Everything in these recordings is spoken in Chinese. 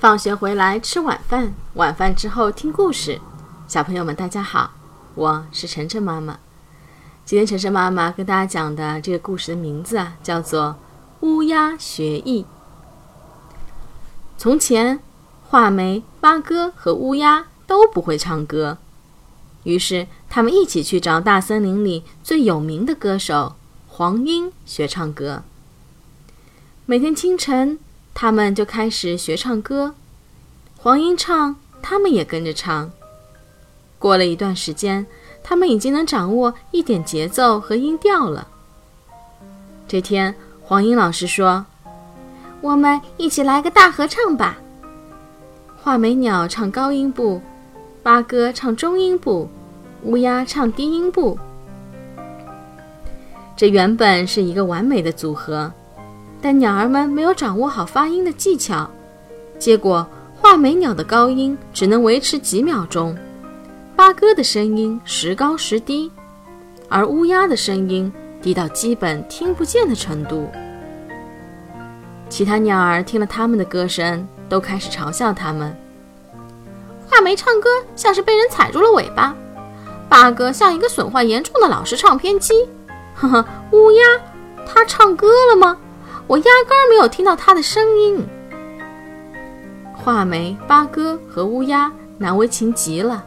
放学回来吃晚饭，晚饭之后听故事。小朋友们，大家好，我是晨晨妈妈。今天晨晨妈妈跟大家讲的这个故事的名字啊，叫做《乌鸦学艺》。从前，画眉、八哥和乌鸦都不会唱歌，于是他们一起去找大森林里最有名的歌手黄莺学唱歌。每天清晨。他们就开始学唱歌，黄莺唱，他们也跟着唱。过了一段时间，他们已经能掌握一点节奏和音调了。这天，黄莺老师说：“我们一起来个大合唱吧。”画眉鸟唱高音部，八哥唱中音部，乌鸦唱低音部。这原本是一个完美的组合。但鸟儿们没有掌握好发音的技巧，结果画眉鸟的高音只能维持几秒钟，八哥的声音时高时低，而乌鸦的声音低到基本听不见的程度。其他鸟儿听了他们的歌声，都开始嘲笑他们：画眉唱歌像是被人踩住了尾巴，八哥像一个损坏严重的老式唱片机，呵呵，乌鸦，它唱歌了吗？我压根儿没有听到他的声音。画眉、八哥和乌鸦难为情极了。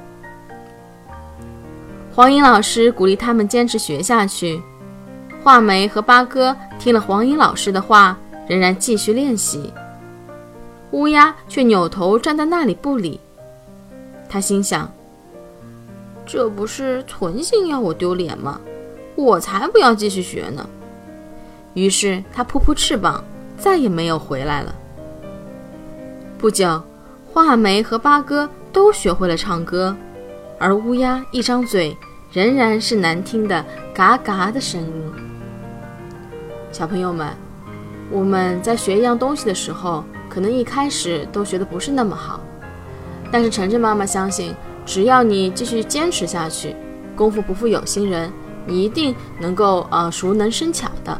黄莺老师鼓励他们坚持学下去。画眉和八哥听了黄莺老师的话，仍然继续练习。乌鸦却扭头站在那里不理。他心想：这不是存心要我丢脸吗？我才不要继续学呢。于是它扑扑翅膀，再也没有回来了。不久，画眉和八哥都学会了唱歌，而乌鸦一张嘴，仍然是难听的“嘎嘎”的声音。小朋友们，我们在学一样东西的时候，可能一开始都学的不是那么好，但是晨晨妈妈相信，只要你继续坚持下去，功夫不负有心人，你一定能够呃熟能生巧的。